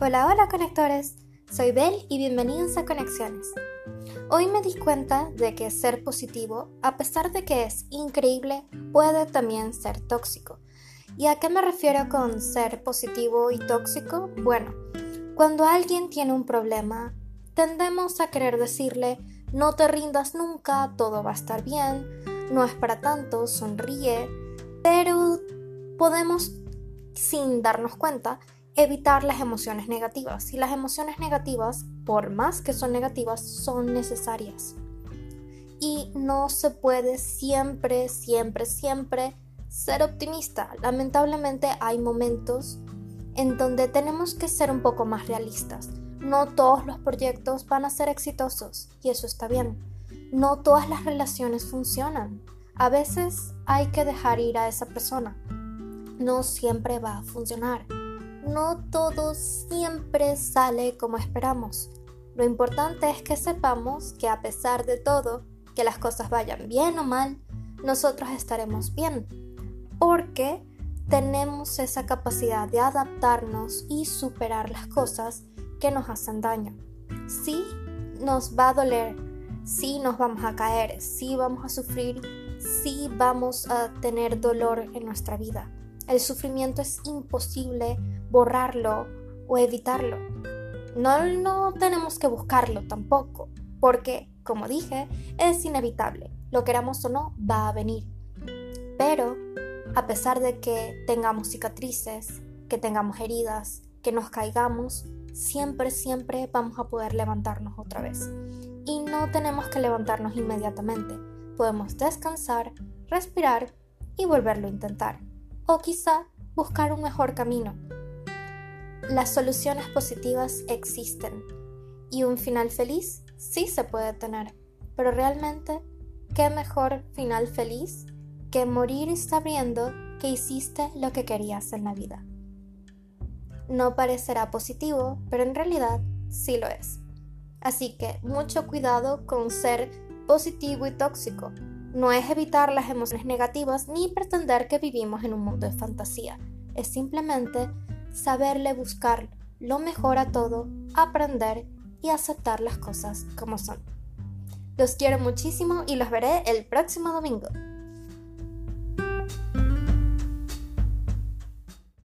Hola, hola conectores, soy Bel y bienvenidos a Conexiones. Hoy me di cuenta de que ser positivo, a pesar de que es increíble, puede también ser tóxico. ¿Y a qué me refiero con ser positivo y tóxico? Bueno, cuando alguien tiene un problema, tendemos a querer decirle, no te rindas nunca, todo va a estar bien, no es para tanto, sonríe, pero podemos, sin darnos cuenta, evitar las emociones negativas. Y las emociones negativas, por más que son negativas, son necesarias. Y no se puede siempre, siempre, siempre ser optimista. Lamentablemente hay momentos en donde tenemos que ser un poco más realistas. No todos los proyectos van a ser exitosos y eso está bien. No todas las relaciones funcionan. A veces hay que dejar ir a esa persona. No siempre va a funcionar no todo siempre sale como esperamos. Lo importante es que sepamos que a pesar de todo, que las cosas vayan bien o mal, nosotros estaremos bien. Porque tenemos esa capacidad de adaptarnos y superar las cosas que nos hacen daño. Sí, nos va a doler, sí nos vamos a caer, sí vamos a sufrir, sí vamos a tener dolor en nuestra vida. El sufrimiento es imposible borrarlo o evitarlo. No, no tenemos que buscarlo tampoco, porque, como dije, es inevitable. Lo queramos o no, va a venir. Pero, a pesar de que tengamos cicatrices, que tengamos heridas, que nos caigamos, siempre, siempre vamos a poder levantarnos otra vez. Y no tenemos que levantarnos inmediatamente. Podemos descansar, respirar y volverlo a intentar. O quizá buscar un mejor camino, las soluciones positivas existen y un final feliz sí se puede tener, pero realmente, ¿qué mejor final feliz que morir sabiendo que hiciste lo que querías en la vida? No parecerá positivo, pero en realidad sí lo es. Así que mucho cuidado con ser positivo y tóxico. No es evitar las emociones negativas ni pretender que vivimos en un mundo de fantasía. Es simplemente saberle buscar lo mejor a todo, aprender y aceptar las cosas como son. Los quiero muchísimo y los veré el próximo domingo.